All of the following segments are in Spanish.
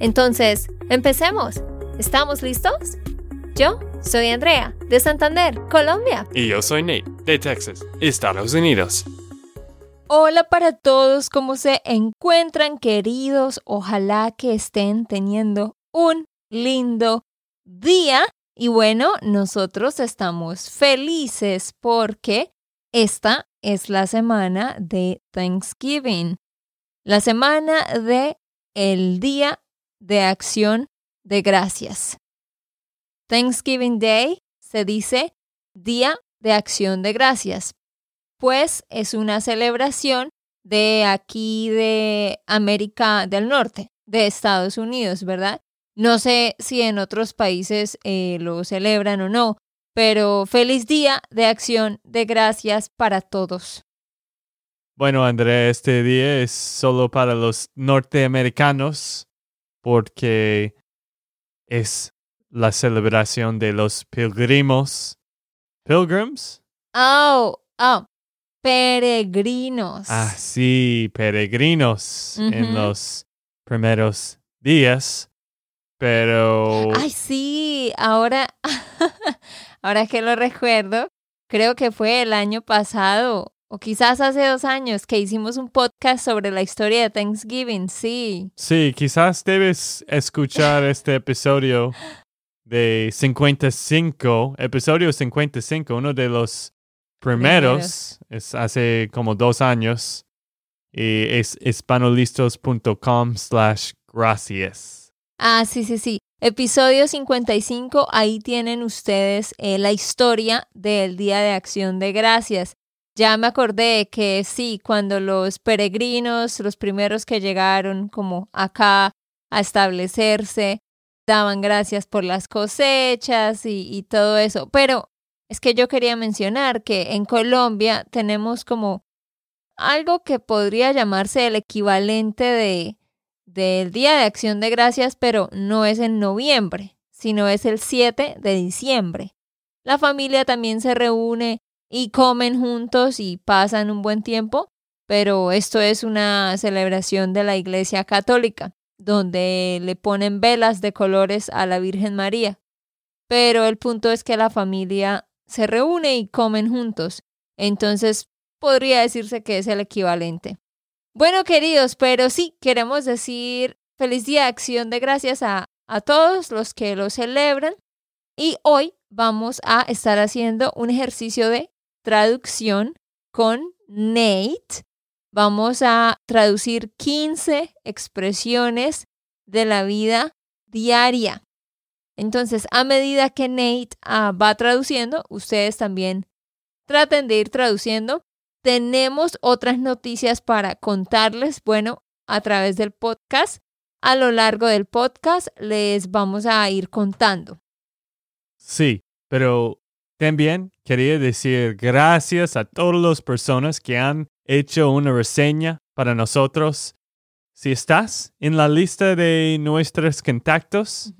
Entonces, empecemos. ¿Estamos listos? Yo soy Andrea, de Santander, Colombia. Y yo soy Nate, de Texas, Estados Unidos. Hola para todos, ¿cómo se encuentran queridos? Ojalá que estén teniendo un lindo día. Y bueno, nosotros estamos felices porque esta es la semana de Thanksgiving, la semana de el Día de Acción de Gracias. Thanksgiving Day se dice Día de Acción de Gracias, pues es una celebración de aquí de América del Norte, de Estados Unidos, ¿verdad? No sé si en otros países eh, lo celebran o no, pero feliz día de acción de gracias para todos. Bueno, Andrea, este día es solo para los norteamericanos porque es la celebración de los pilgrimos. ¿Pilgrims? Oh, oh, peregrinos. Ah, sí, peregrinos en los primeros días. Pero. Ay, sí, ahora, ahora que lo recuerdo, creo que fue el año pasado, o quizás hace dos años, que hicimos un podcast sobre la historia de Thanksgiving, sí. Sí, quizás debes escuchar este episodio de 55, episodio 55, uno de los primeros, es hace como dos años, y es hispanolistos.com slash gracias. Ah, sí, sí, sí. Episodio 55, ahí tienen ustedes eh, la historia del Día de Acción de Gracias. Ya me acordé que sí, cuando los peregrinos, los primeros que llegaron como acá a establecerse, daban gracias por las cosechas y, todo eso. Pero es que yo quería mencionar que en Colombia tenemos como algo que podría llamarse el equivalente de del Día de Acción de Gracias, pero no es en noviembre, sino es el 7 de diciembre. La familia también se reúne y comen juntos y pasan un buen tiempo, pero esto es una celebración de la Iglesia Católica, donde le ponen velas de colores a la Virgen María. Pero el punto es que la familia se reúne y comen juntos, entonces podría decirse que es el equivalente. Bueno, queridos, pero sí, queremos decir feliz día acción de gracias a, a todos los que lo celebran. Y hoy vamos a estar haciendo un ejercicio de traducción con Nate. Vamos a traducir 15 expresiones de la vida diaria. Entonces, a medida que Nate ah, va traduciendo, ustedes también traten de ir traduciendo tenemos otras noticias para contarles. Bueno, a través del podcast, a lo largo del podcast les vamos a ir contando. Sí, pero también quería decir gracias a todas las personas que han hecho una reseña para nosotros. Si estás en la lista de nuestros contactos,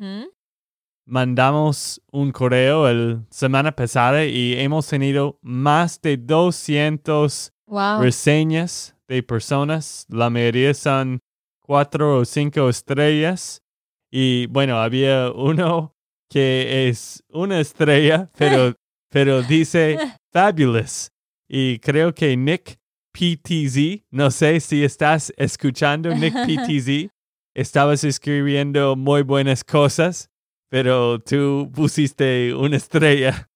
mandamos un correo la semana pasada y hemos tenido más de 200 reseñas de personas. La mayoría son cuatro o cinco estrellas. Y bueno, había uno que es una estrella, pero, pero dice fabulous. Y creo que Nick PTZ, no sé si estás escuchando Nick PTZ, estabas escribiendo muy buenas cosas pero tú pusiste una estrella.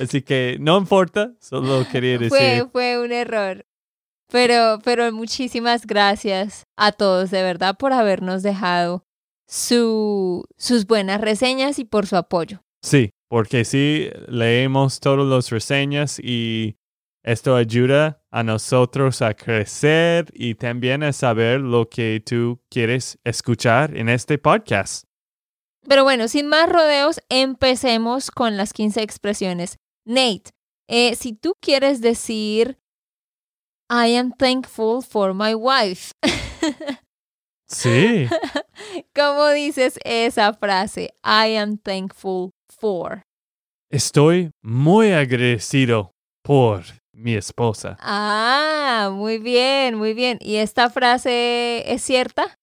Así que no importa, solo quería decir. Fue, fue un error. Pero, pero muchísimas gracias a todos de verdad por habernos dejado su, sus buenas reseñas y por su apoyo. Sí, porque sí, leemos todas las reseñas y esto ayuda a nosotros a crecer y también a saber lo que tú quieres escuchar en este podcast. Pero bueno, sin más rodeos, empecemos con las 15 expresiones. Nate, eh, si tú quieres decir, I am thankful for my wife. Sí. ¿Cómo dices esa frase? I am thankful for. Estoy muy agradecido por mi esposa. Ah, muy bien, muy bien. ¿Y esta frase es cierta?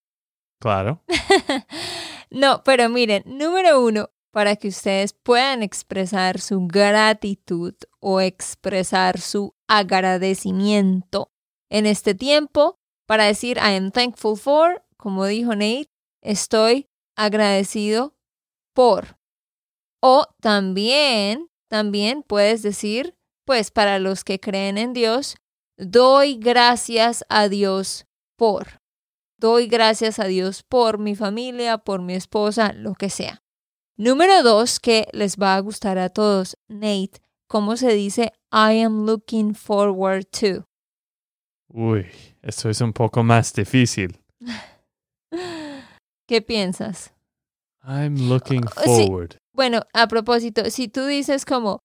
Claro. no, pero miren, número uno, para que ustedes puedan expresar su gratitud o expresar su agradecimiento en este tiempo, para decir I am thankful for, como dijo Nate, estoy agradecido por. O también, también puedes decir, pues para los que creen en Dios, doy gracias a Dios por. Doy gracias a Dios por mi familia, por mi esposa, lo que sea. Número dos, que les va a gustar a todos, Nate, ¿cómo se dice I am looking forward to? Uy, eso es un poco más difícil. ¿Qué piensas? I'm looking forward. Bueno, a propósito, si tú dices como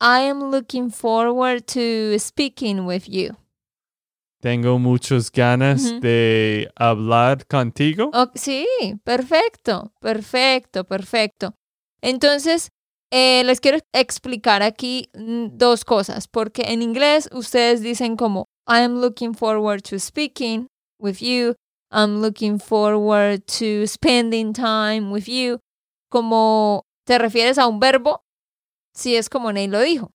I am looking forward to speaking with you. Tengo muchas ganas de hablar contigo. sí, perfecto, perfecto, perfecto. Entonces, eh, les quiero explicar aquí mm, dos cosas, porque en inglés ustedes dicen como I am looking forward to speaking with you, I'm looking forward to spending time with you. Como te refieres a un verbo, si es como Ney lo dijo.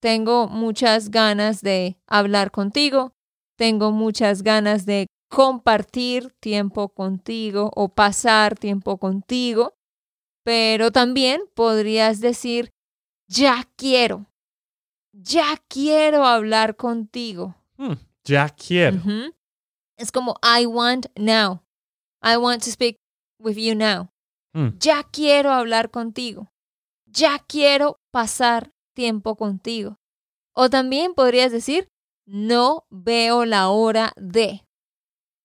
Tengo muchas ganas de hablar contigo, tengo muchas ganas de compartir tiempo contigo o pasar tiempo contigo, pero también podrías decir, ya quiero, ya quiero hablar contigo. Hmm, ya quiero. Es como I want now. I want to speak with you now. Hmm. Ya quiero hablar contigo. Ya quiero pasar tiempo contigo. O también podrías decir, no veo la hora de.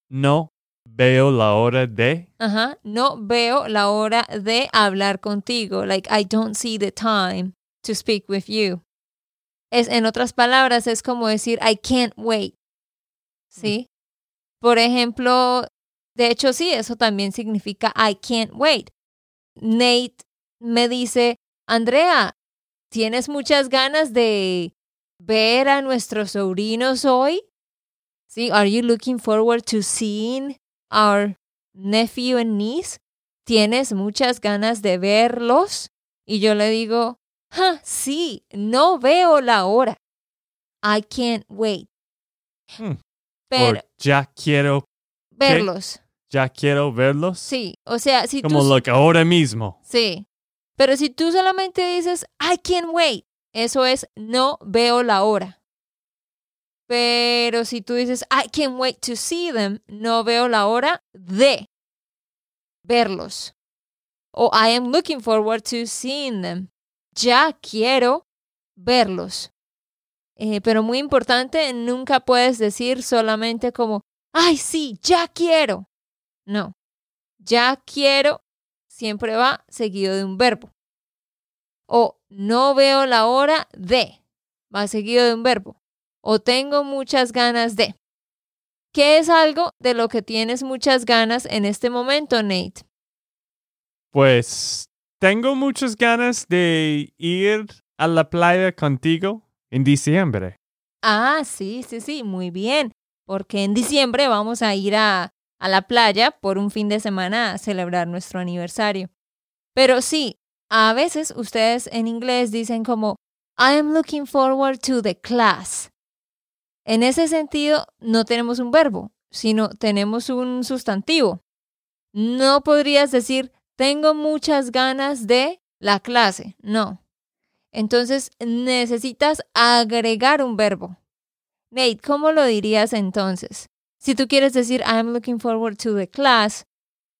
No veo la hora de. Ajá, no veo la hora de hablar contigo. Like, I don't see the time to speak with you. Es, en otras palabras, es como decir, I can't wait. ¿Sí? Por ejemplo, de hecho sí, eso también significa I can't wait. Nate me dice, Andrea, ¿tienes muchas ganas de ver a nuestros sobrinos hoy? Sí, are you looking forward to seeing our nephew and niece? ¿Tienes muchas ganas de verlos? Y yo le digo, ah, sí, no veo la hora. I can't wait. Hmm. Pero ya quiero verlos. Ya quiero verlos. Sí, o sea, si Como lo que ahora mismo. Sí. Pero si tú solamente dices I can't wait, eso es no veo la hora. Pero si tú dices I can't wait to see them, no veo la hora de verlos. O I am looking forward to seeing them. Ya quiero verlos. Eh, pero muy importante, nunca puedes decir solamente como, ay, sí, ya quiero. No, ya quiero siempre va seguido de un verbo. O no veo la hora de, va seguido de un verbo. O tengo muchas ganas de. ¿Qué es algo de lo que tienes muchas ganas en este momento, Nate? Pues tengo muchas ganas de ir a la playa contigo en diciembre. Ah, sí, sí, sí, muy bien. Porque en diciembre vamos a ir a, a la playa por un fin de semana a celebrar nuestro aniversario. Pero sí, a veces ustedes en inglés dicen como I am looking forward to the class. En ese sentido, no tenemos un verbo, sino tenemos un sustantivo. No podrías decir tengo muchas ganas de la clase. No, entonces necesitas agregar un verbo. Nate, ¿cómo lo dirías entonces? Si tú quieres decir I'm looking forward to the class,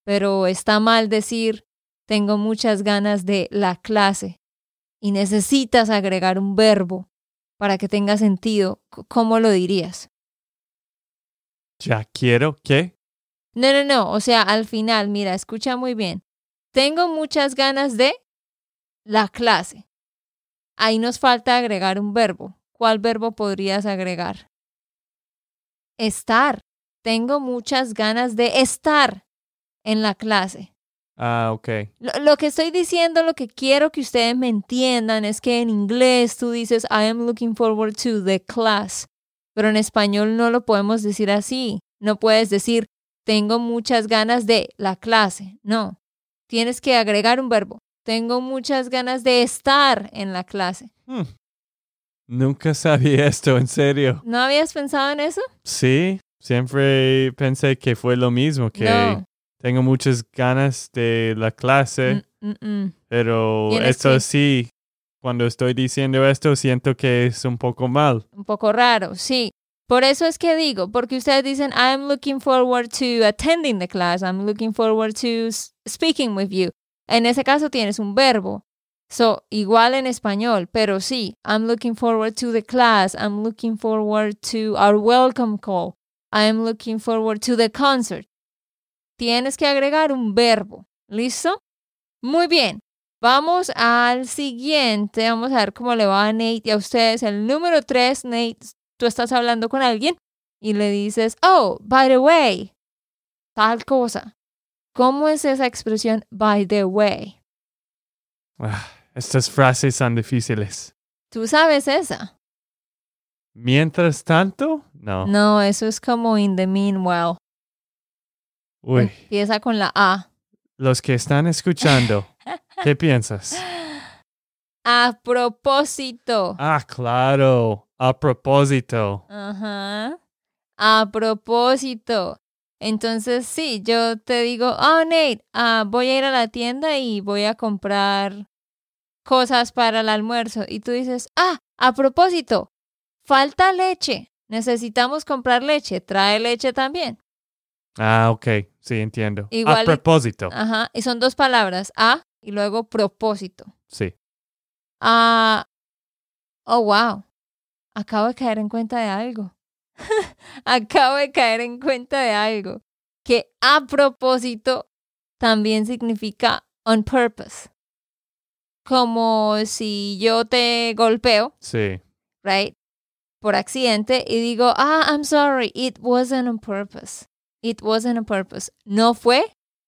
pero está mal decir tengo muchas ganas de la clase y necesitas agregar un verbo, para que tenga sentido, ¿cómo lo dirías? Ya quiero qué? No, no, no. O sea, al final, mira, escucha muy bien. Tengo muchas ganas de la clase. Ahí nos falta agregar un verbo. ¿Cuál verbo podrías agregar? Estar. Tengo muchas ganas de estar en la clase. Ah, ok. Lo, que estoy diciendo, lo que quiero que ustedes me entiendan es que en inglés tú dices I am looking forward to the class, pero en español no lo podemos decir así. No puedes decir tengo muchas ganas de la clase. No. Tienes que agregar un verbo. Tengo muchas ganas de estar en la clase. Hmm. Nunca sabía esto, en serio. ¿No habías pensado en eso? Sí, siempre pensé que fue lo mismo, que tengo muchas ganas de la clase, mm, mm, mm. pero esto sí, cuando estoy diciendo esto, siento que es un poco mal. Un poco raro, sí. Por eso es que digo, porque ustedes dicen, I'm looking forward to attending the class, I'm looking forward to speaking with you. En ese caso tienes un verbo. So, igual en español, pero sí, I'm looking forward to the class, I'm looking forward to our welcome call, I'm looking forward to the concert tienes que agregar un verbo. ¿Listo? Muy bien. Vamos al siguiente. Vamos a ver cómo le va a Nate y a ustedes. El número tres, Nate, tú estás hablando con alguien y le dices, oh, by the way, tal cosa. ¿Cómo es esa expresión, by the way? Ah, estas frases son difíciles. ¿Tú sabes esa? Mientras tanto, no. No, eso es como in the meanwhile. Uy. Empieza con la A. Los que están escuchando, ¿qué piensas? A propósito. Ah, claro. A propósito. Ajá. A propósito. Entonces, sí, yo te digo, oh, Nate, ah, voy a ir a la tienda y voy a comprar cosas para el almuerzo. Y tú dices, ah, a propósito, falta leche. Necesitamos comprar leche. ¿Trae leche también? Ah, ok. Sí, entiendo. a propósito. Ajá. Y son dos palabras. A y luego propósito. Sí. Ah. Oh, wow. Acabo de caer en cuenta de algo. Acabo de caer en cuenta de algo. Que a propósito también significa on purpose. Como si yo te golpeo. Sí. Right? Por accidente y digo, ah, I'm sorry, it wasn't on purpose. It wasn't a purpose. No fue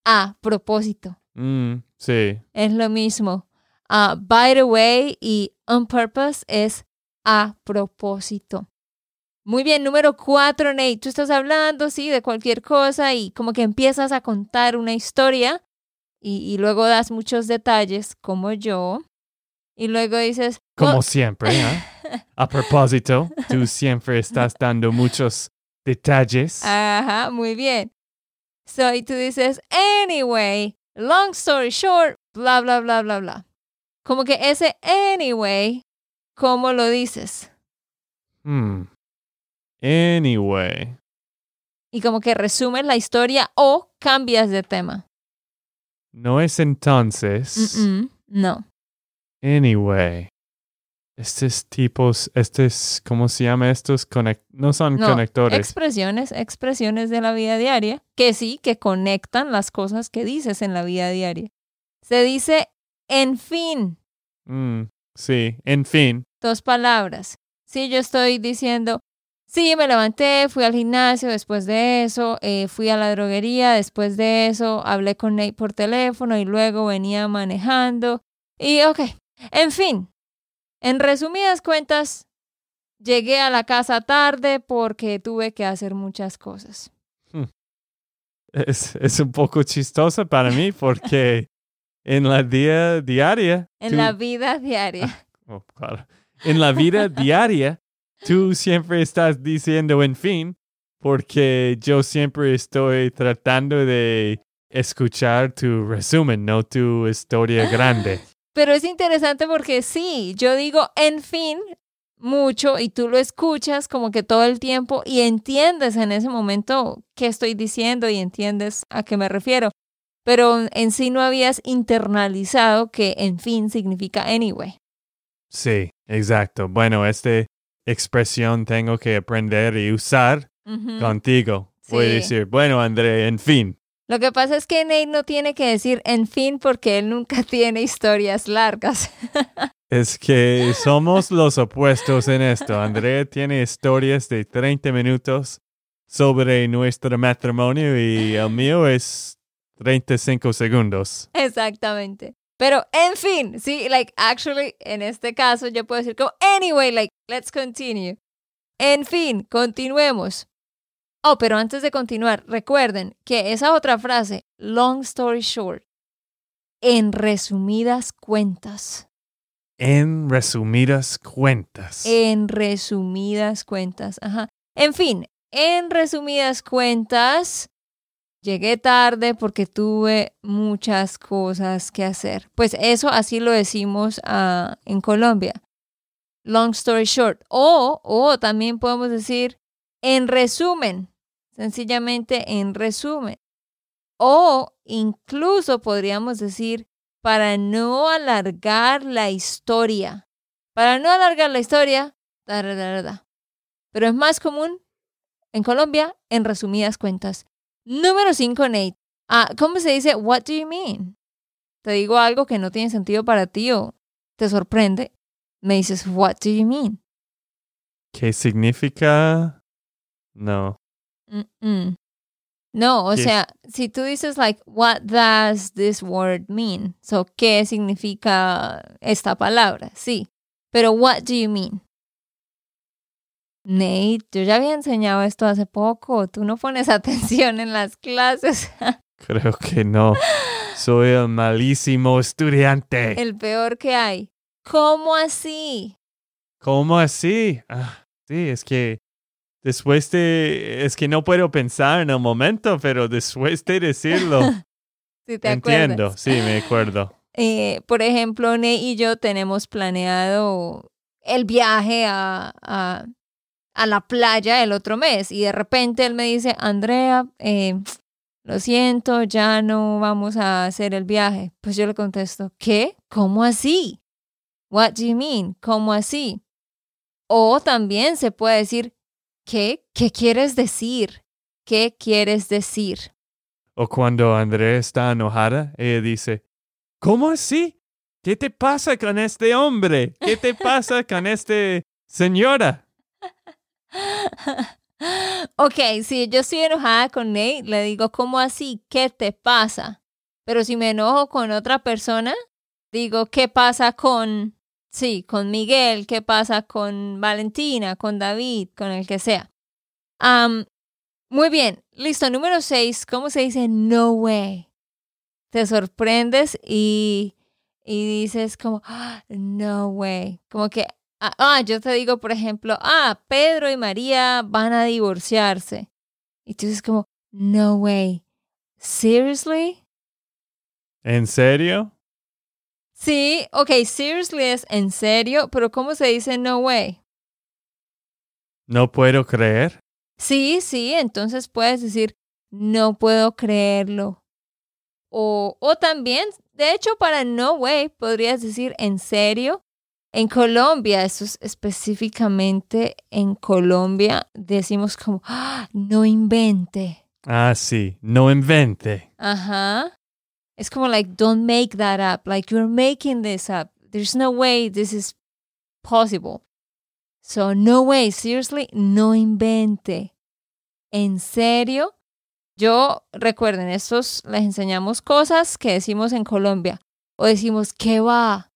a propósito. Mm, sí. Es lo mismo. Uh, by the way y on purpose es a propósito. Muy bien, número cuatro, Nate. Tú estás hablando, sí, de cualquier cosa y como que empiezas a contar una historia y, y luego das muchos detalles, como yo. Y luego dices... Como oh". siempre, ¿eh? A propósito, tú siempre estás dando muchos detalles. Ajá, muy bien. So, y tú dices, anyway, long story short, bla, bla, bla, bla, bla. Como que ese anyway, ¿cómo lo dices? Hmm. Anyway. Y como que resumes la historia o cambias de tema. No es entonces. no. Anyway. Estos tipos, estos, ¿cómo se llama estos? no son conectores. Expresiones, expresiones de la vida diaria, que sí, que conectan las cosas que dices en la vida diaria. Se dice en fin. Mm, sí, en fin. Dos palabras. Si yo estoy diciendo, sí, me levanté, fui al gimnasio después de eso, eh, fui a la droguería después de eso, hablé con Nate por teléfono y luego venía manejando. Y ok, en fin, en resumidas cuentas, llegué a la casa tarde porque tuve que hacer muchas cosas. Hmm. Es, es un poco chistoso para mí porque en la día diaria. En la vida diaria. Oh, claro. En la vida diaria, tú siempre estás diciendo en fin, porque yo siempre estoy tratando de escuchar tu resumen, no tu historia grande. Pero es interesante porque sí, yo digo, en fin, mucho y tú lo escuchas como que todo el tiempo y entiendes en ese momento qué estoy diciendo y entiendes a qué me refiero. Pero en sí no habías internalizado que en fin significa anyway. Sí, exacto. Bueno, este expresión tengo que aprender y usar contigo. Voy a decir, bueno, André, en fin. Lo que pasa es que Nate no tiene que decir en fin porque él nunca tiene historias largas. es que somos los opuestos en esto. André tiene historias de 30 minutos sobre nuestro matrimonio y el mío es 35 segundos. Exactamente. Pero en fin, sí, like actually en este caso yo puedo decir como anyway, like let's continue. En fin, continuemos. Oh, pero antes de continuar, recuerden que esa otra frase, long story short, en resumidas cuentas. En resumidas cuentas. En resumidas cuentas, ajá. En fin, en resumidas cuentas, llegué tarde porque tuve muchas cosas que hacer. Pues eso así lo decimos uh, en Colombia. Long story short. O, o también podemos decir en resumen, sencillamente en resumen. O incluso podríamos decir para no alargar la historia. Para no alargar la historia, da, da, da, pero es más común en Colombia, en resumidas cuentas. Número 5, Nate. Ah, ¿Cómo se dice? What do you mean? Te digo algo que no tiene sentido para ti o te sorprende. Me dices, What do you mean? ¿Qué significa? No. No, o sea, si tú dices, like, what does this word mean? So, ¿qué significa esta palabra? Sí. Pero, what do you mean? Nate, yo ya había enseñado esto hace poco. Tú no pones atención en las clases. Creo que no. Soy el malísimo estudiante. El peor que hay. ¿Cómo así? ¿Cómo así? Ah, sí, es que después de... Es que no puedo pensar en el momento, pero después de decirlo... sí, te Entiendo, sí, me acuerdo. Eh, por ejemplo, Nate y yo tenemos planeado el viaje a, a a la playa el otro mes y de repente él me dice, Andrea, eh, lo siento, ya no vamos a hacer el viaje. Pues yo le contesto, ¿qué? ¿Cómo así? What do you mean? ¿Cómo así? O también se puede decir, ¿qué? ¿Qué quieres decir? ¿Qué quieres decir? O cuando Andrea está enojada, ella dice, ¿cómo así? ¿Qué te pasa con este hombre? ¿Qué te pasa con esta señora? ok, si yo estoy enojada con Nate, le digo, ¿cómo así? ¿Qué te pasa? Pero si me enojo con otra persona, digo, ¿qué pasa con, sí, con Miguel? ¿Qué pasa con Valentina, con David, con el que sea? muy bien, listo. Número seis, ¿cómo se dice no way? Te sorprendes y, y dices como, ah, no way. Como que Ah, ah, yo te digo, por ejemplo, ah, Pedro y María van a divorciarse. Y tú dices como, no way. Seriously? ¿En serio? Sí, ok, seriously es en serio, pero ¿cómo se dice no way? No puedo creer. Sí, sí, entonces puedes decir, no puedo creerlo. O, o también, de hecho, para no way podrías decir en serio en Colombia, eso es específicamente en Colombia, decimos como, ¡Ah, no invente. Ah, sí, no invente. Ajá. Es como like, don't make that up. Like, you're making this up. There's no way this is possible. So, no way, seriously, no invente. ¿En serio? Yo, recuerden, estos les enseñamos cosas que decimos en Colombia. O decimos, ¿qué va?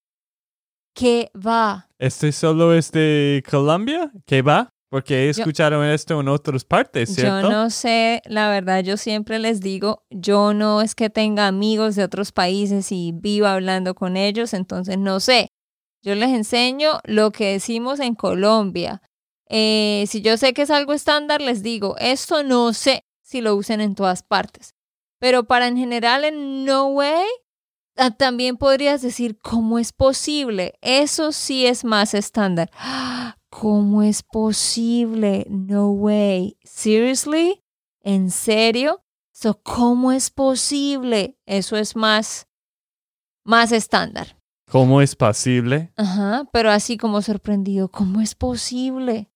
¿Qué va? ¿Este solo es de Colombia? ¿Qué va? Porque he escuchado esto en otras partes, ¿cierto? Yo no sé, la verdad, yo siempre les digo, yo no es que tenga amigos de otros países y viva hablando con ellos, entonces no sé. Yo les enseño lo que decimos en Colombia. Eh, si yo sé que es algo estándar, les digo, esto no sé si lo usen en todas partes. Pero para en general en No Way, también podrías decir, ¿cómo es posible? Eso sí es más estándar. ¿Cómo es posible? No way. Seriously? ¿En serio? ¿Cómo es posible? Eso es más, más estándar. ¿Cómo es posible? Ajá, pero así como sorprendido, ¿cómo es posible?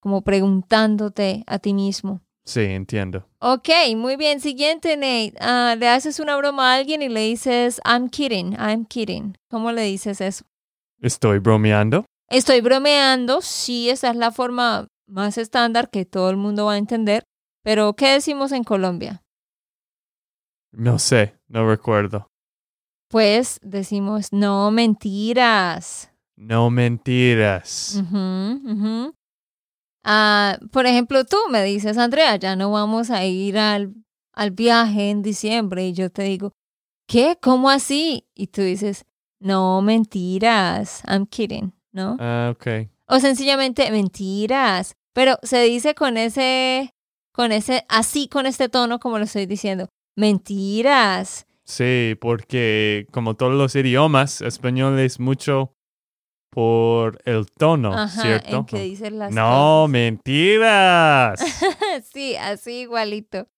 Como preguntándote a ti mismo. Sí, entiendo. Ok, muy bien. Siguiente, Nate. Ah, le haces una broma a alguien y le dices, I'm kidding, I'm kidding. ¿Cómo le dices eso? ¿Estoy bromeando? Estoy bromeando, sí, esa es la forma más estándar que todo el mundo va a entender. Pero, ¿qué decimos en Colombia? No sé, no recuerdo. Pues decimos, no mentiras. No mentiras. Ah, por ejemplo, tú me dices, Andrea, ya no vamos a ir al, al viaje en diciembre. Y yo te digo, ¿qué? ¿Cómo así? Y tú dices, no mentiras. I'm kidding, ¿no? Ah, ok. O sencillamente mentiras. Pero se dice con ese, con ese, así con este tono como lo estoy diciendo. Mentiras. Sí, porque como todos los idiomas, español es mucho por el tono, ¿cierto? En que dicen las no, mentiras. sí, así igualito.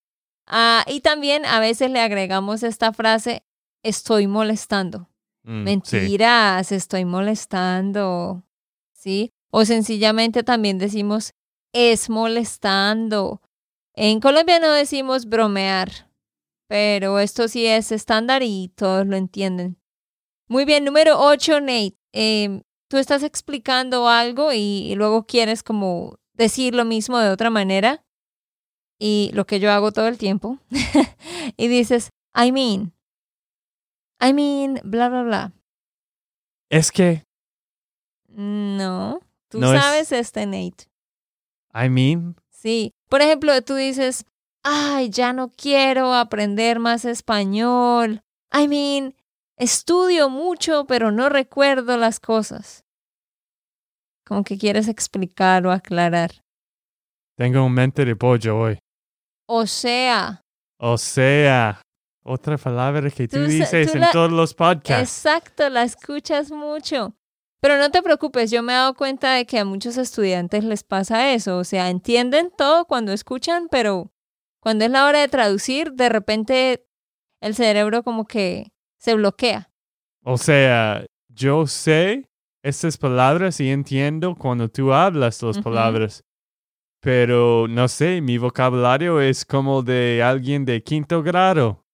Ah, y también a veces le agregamos esta frase, estoy molestando. Mm, mentiras, estoy molestando. ¿Sí? O sencillamente también decimos, es molestando. En Colombia no decimos bromear, pero esto sí es estándar y todos lo entienden. Muy bien, número 8, Nate. Em, tú estás explicando algo y, luego quieres como decir lo mismo de otra manera. Y lo que yo hago todo el tiempo. y dices, I mean. I mean, bla, bla, bla. Es que. No. Tú sabes este, Nate. I mean. Sí. Por ejemplo, tú dices, ay, ya no quiero aprender más español. I mean, estudio mucho, pero no recuerdo las cosas. Como que quieres explicar o aclarar. Tengo un mente de pollo hoy. O sea. O sea. Otra palabra que tú, dices en todos los podcasts. Exacto, la escuchas mucho. Pero no te preocupes, yo me he dado cuenta de que a muchos estudiantes les pasa eso. O sea, entienden todo cuando escuchan, pero cuando es la hora de traducir, de repente el cerebro como que se bloquea. O sea, yo sé estas palabras y entiendo cuando tú hablas las palabras, pero no sé, mi vocabulario es como de alguien de quinto grado.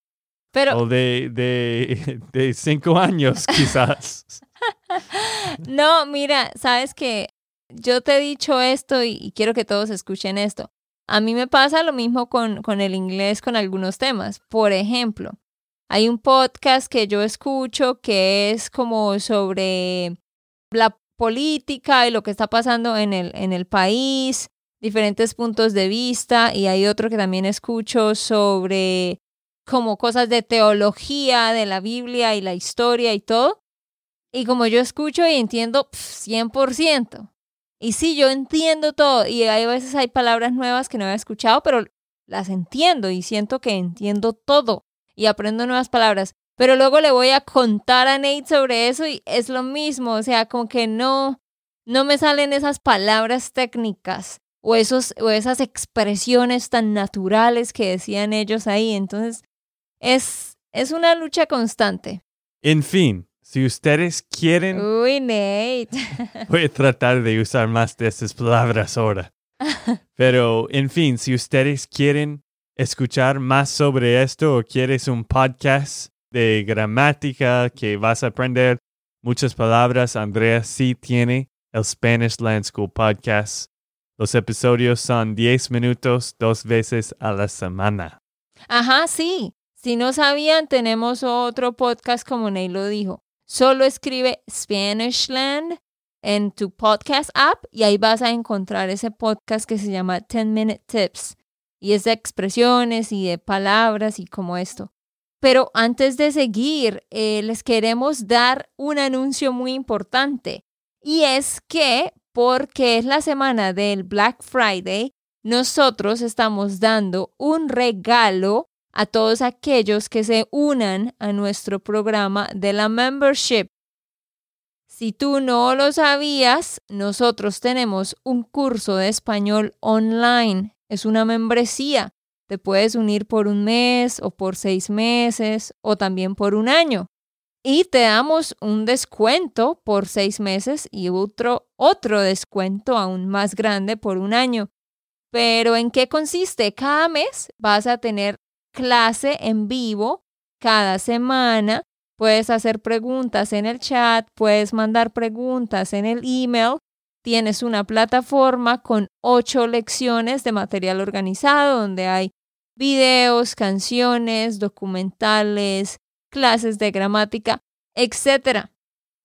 Pero, o de, de, de cinco años, quizás. no, mira, sabes que yo te he dicho esto y, quiero que todos escuchen esto. A mí me pasa lo mismo con, con el inglés con algunos temas. Por ejemplo, hay un podcast que yo escucho que es como sobre la política y lo que está pasando en el, en el país, diferentes puntos de vista, y hay otro que también escucho sobre como cosas de teología, de la Biblia y la historia y todo. Y como yo escucho y entiendo 100%. Y sí, yo entiendo todo. Y hay veces hay palabras nuevas que no he escuchado, pero las entiendo y siento que entiendo todo y aprendo nuevas palabras. Pero luego le voy a contar a Nate sobre eso y es lo mismo. O sea, como que no, no me salen esas palabras técnicas o, esos, o esas expresiones tan naturales que decían ellos ahí. Entonces, es, es una lucha constante. En fin, si ustedes quieren... Uy, Nate. voy a tratar de usar más de esas palabras ahora. Pero, en fin, si ustedes quieren escuchar más sobre esto o quieres un podcast de gramática que vas a aprender muchas palabras, Andrea sí tiene el Spanish Land School Podcast. Los episodios son 10 minutos dos veces a la semana. Ajá, sí. Si no sabían, tenemos otro podcast como Ney lo dijo. Solo escribe Spanishland en tu podcast app y ahí vas a encontrar ese podcast que se llama 10 Minute Tips. Y es de expresiones y de palabras y como esto. Pero antes de seguir, eh, les queremos dar un anuncio muy importante. Y es que, porque es la semana del Black Friday, nosotros estamos dando un regalo a todos aquellos que se unan a nuestro programa de la membership. Si tú no lo sabías, nosotros tenemos un curso de español online. Es una membresía. Te puedes unir por un mes o por seis meses o también por un año. y te damos un descuento por seis meses y otro, otro descuento aún más grande por un año. Pero ¿en qué consiste? Cada mes vas a tener clase en vivo cada semana. Puedes hacer preguntas en el chat, puedes mandar preguntas en el email. Tienes una plataforma con ocho lecciones de material organizado donde hay videos, canciones, documentales, clases de gramática, etc.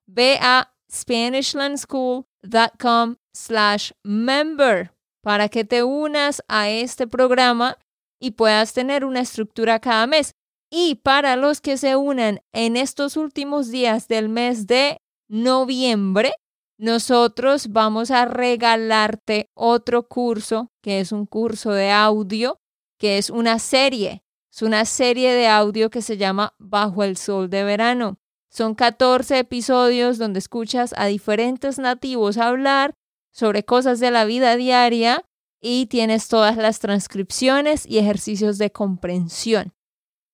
Ve a SpanishLandSchool.com slash member para que te unas a este programa y puedas tener una estructura cada mes. Y para los que se unan en estos últimos días del mes de noviembre, nosotros vamos a regalarte otro curso, que es un curso de audio, que es una serie es una serie de audio que se llama Bajo el Sol de Verano. Son 14 episodios donde escuchas a diferentes nativos hablar sobre cosas de la vida diaria y tienes todas las transcripciones y ejercicios de comprensión.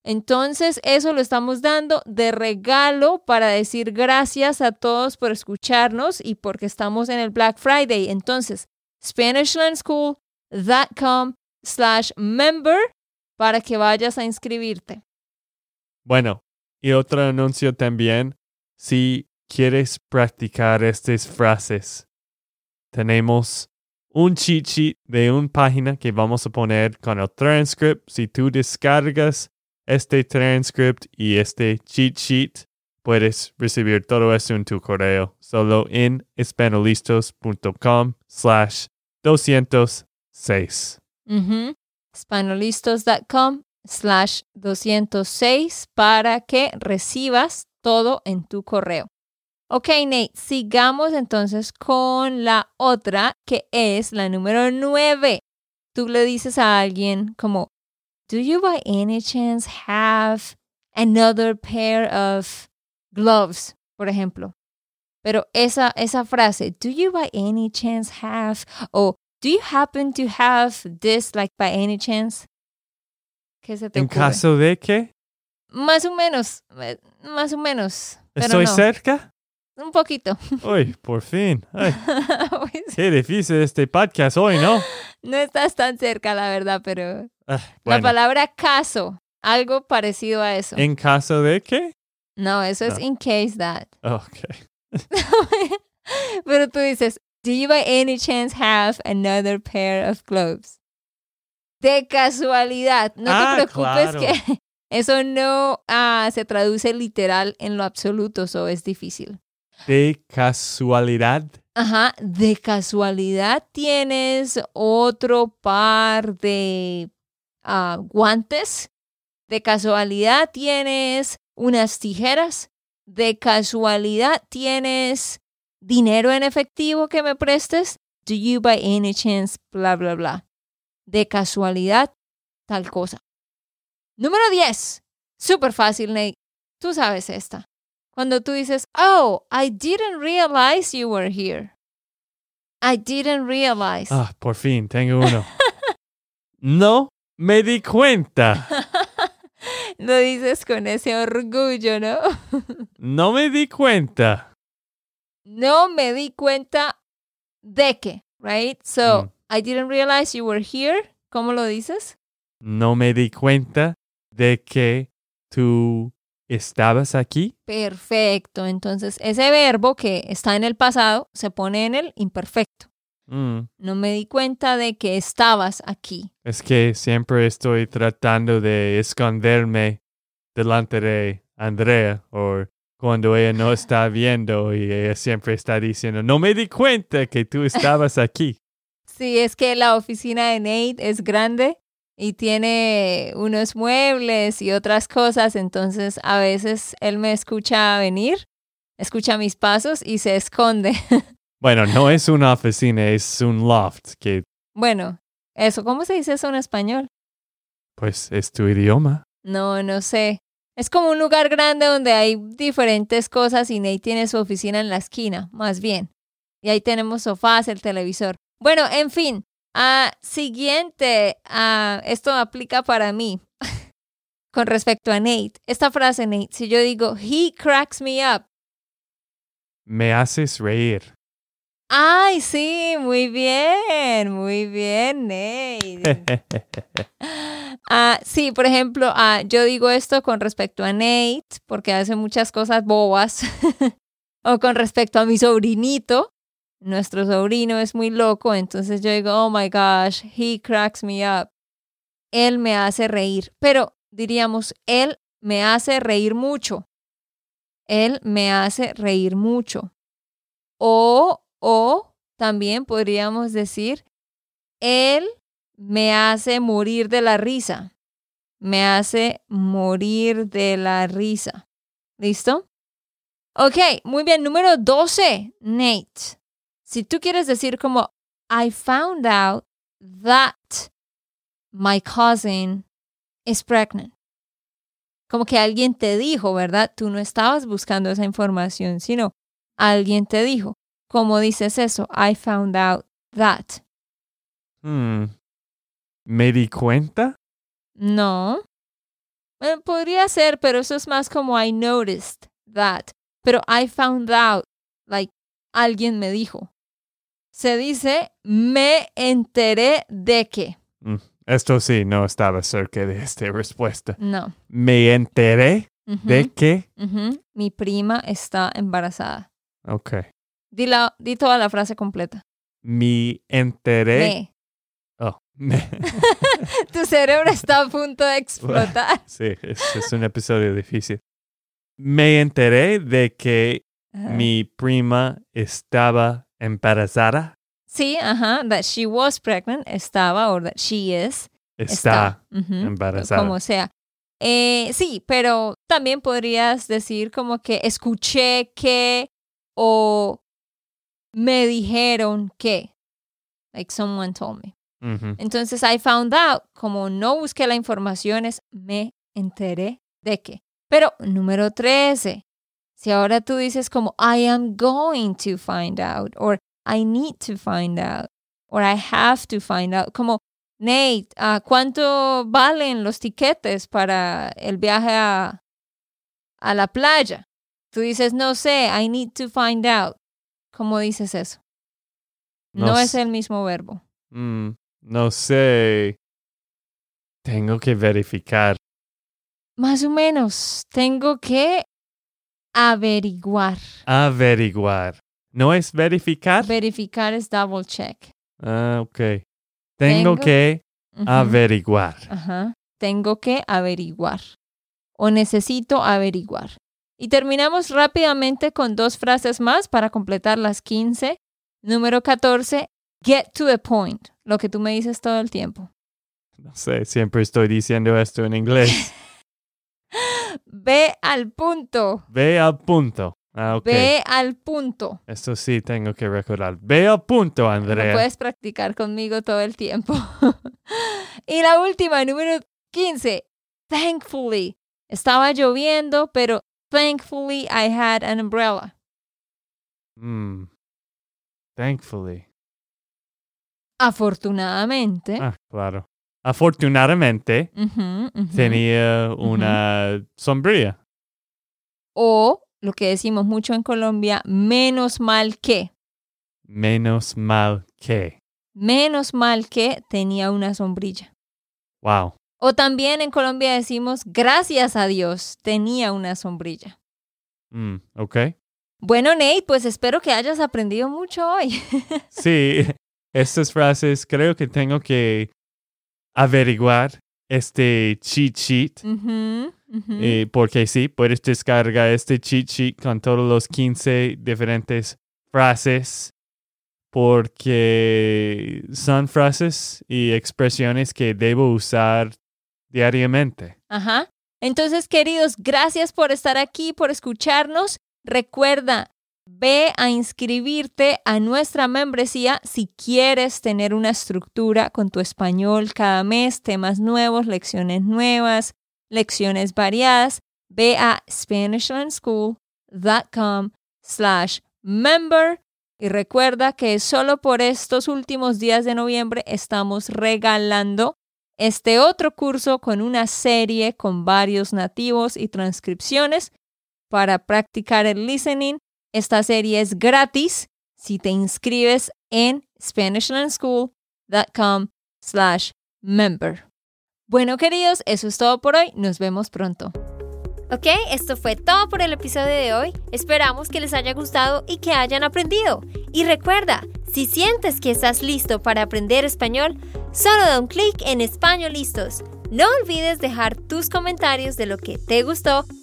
Entonces, eso lo estamos dando de regalo para decir gracias a todos por escucharnos y porque estamos en el Black Friday. Entonces, SpanishLandSchool.com slash member para que vayas a inscribirte. Bueno, y otro anuncio también, si quieres practicar estas frases, tenemos un cheat sheet de una página que vamos a poner con el transcript. Si tú descargas este transcript y este cheat sheet, puedes recibir todo eso en tu correo solo en espanolistos.com slash 206 espanolistos.com slash 206 para que recibas todo en tu correo. Ok, Nate, sigamos entonces con la otra que es la número 9. Tú le dices a alguien como, Do you by any chance have another pair of gloves? Por ejemplo. Pero esa, esa frase, Do you by any chance have, o Do you happen to have this, like, by any chance? ¿Qué se te ¿En caso de qué? Más o menos, eh, más o menos. ¿Estoy cerca? Un poquito. Uy, por fin. qué difícil este podcast hoy, ¿no? No estás tan cerca, la verdad, pero ah, la palabra caso, algo parecido a eso. ¿En caso de qué? No, eso es in case that. Ok. pero tú dices, Do you by any chance have another pair of gloves? De casualidad, no te ah, preocupes que eso no ah, se traduce literal en lo absoluto, eso es difícil. De casualidad. Ajá, de casualidad tienes otro par de ah, guantes. De casualidad tienes unas tijeras. De casualidad tienes dinero en efectivo que me prestes? Do you by any chance, bla, bla, bla. De casualidad, tal cosa. Número 10. Súper fácil, Nate. Tú sabes esta. Cuando tú dices, oh, I didn't realize you were here. I didn't realize. Ah, por fin, tengo uno. no me di cuenta. Lo dices con ese orgullo, ¿no? no me di cuenta no me di cuenta de que, right? So, mm. I didn't realize you were here. ¿Cómo lo dices? No me di cuenta de que tú estabas aquí. Perfecto. Entonces, ese verbo que está en el pasado se pone en el imperfecto. Mm. No me di cuenta de que estabas aquí. Es que siempre estoy tratando de esconderme delante de Andrea o cuando ella no está viendo y ella siempre está diciendo, no me di cuenta que tú estabas aquí. Sí, es que la oficina de Nate es grande y tiene unos muebles y otras cosas, entonces a veces él me escucha venir, escucha mis pasos y se esconde. Bueno, no es una oficina, es un loft que... Bueno, eso, ¿cómo se dice eso en español? Pues es tu idioma. No, no sé. Es como un lugar grande donde hay diferentes cosas y Nate tiene su oficina en la esquina, más bien. Y ahí tenemos sofás, el televisor. Bueno, en fin. Uh, siguiente. Uh, esto aplica para mí. con respecto a Nate, esta frase, Nate, si yo digo, he cracks me up. Me haces reír. Ay, sí, muy bien, muy bien, Nate. Ah, sí, por ejemplo, ah, yo digo esto con respecto a Nate, porque hace muchas cosas bobas. o con respecto a mi sobrinito, nuestro sobrino es muy loco, entonces yo digo, oh my gosh, he cracks me up. Él me hace reír, pero diríamos, él me hace reír mucho. Él me hace reír mucho. O, o también podríamos decir, él me hace morir de la risa. Me hace morir de la risa. ¿Listo? Ok, muy bien. Número 12, Nate. Si tú quieres decir como, I found out that my cousin is pregnant. Como que alguien te dijo, ¿verdad? Tú no estabas buscando esa información, sino alguien te dijo. ¿Cómo dices eso? I found out that. Hmm. ¿Me di cuenta? No. Eh, podría ser, pero eso es más como I noticed that. Pero I found out, like, alguien me dijo. Se dice, me enteré de que. Mm, esto sí, no estaba cerca de esta respuesta. No. Me enteré de que. Mi prima está embarazada. Ok. Di, di toda la frase completa. Me enteré. Me. Oh. tu cerebro está a punto de explotar. sí, es, un episodio difícil. Me enteré de que mi prima estaba embarazada. Sí, ajá, that she was pregnant, estaba, o that she is. Está, embarazada. Como sea. Eh, sí, pero también podrías decir como que escuché que o me dijeron que. Like someone told me. Entonces, I found out, como no busqué la información, es me enteré de que. Pero número 13, si ahora tú dices como I am going to find out, or I need to find out, or I have to find out, como Nate, uh, ¿cuánto valen los tiquetes para el viaje a, a la playa? Tú dices, no sé, I need to find out. ¿Cómo dices eso? No, es el mismo verbo. Mm. No sé. Tengo que verificar. Más o menos. Tengo que averiguar. Averiguar. ¿No es verificar? Verificar es double check. Ah, ok. Tengo, que averiguar. Ajá. Tengo que averiguar. O necesito averiguar. Y terminamos rápidamente con dos frases más para completar las 15. Número 14, get to the point lo que tú me dices todo el tiempo. No sé, siempre estoy diciendo esto en inglés. Ve al punto. Ve al punto. Ah, Ve al punto. Esto sí tengo que recordar. Ve al punto, Andrea. puedes practicar conmigo todo el tiempo. y la última, número 15. Thankfully. Estaba lloviendo, pero thankfully I had an umbrella. Hmm. Thankfully. Afortunadamente. Ah, claro. Afortunadamente tenía una sombrilla. O lo que decimos mucho en Colombia, menos mal que. Menos mal que. Menos mal que tenía una sombrilla. Wow. O también en Colombia decimos, gracias a Dios, tenía una sombrilla. Mm, ok. Bueno, Nate, pues espero que hayas aprendido mucho hoy. sí, estas frases creo que tengo que averiguar este cheat sheet. Eh, porque sí, puedes descargar este cheat sheet con todos los 15 diferentes frases. Porque son frases y expresiones que debo usar diariamente. Ajá. Entonces, queridos, gracias por estar aquí, por escucharnos. Recuerda, Ve a inscribirte a nuestra membresía si quieres tener una estructura con tu español cada mes, temas nuevos, lecciones nuevas, lecciones variadas. Ve a SpanishLandSchool.com slash member y recuerda que solo por estos últimos días de noviembre estamos regalando este otro curso con una serie con varios nativos y transcripciones para practicar el listening. Esta serie es gratis si te inscribes en SpanishLandSchool.com slash member. Bueno, queridos, eso es todo por hoy. Nos vemos pronto. Ok, esto fue todo por el episodio de hoy. Esperamos que les haya gustado y que hayan aprendido. Y recuerda, si sientes que estás listo para aprender español, solo da un clic en Español Listos. No olvides dejar tus comentarios de lo que te gustó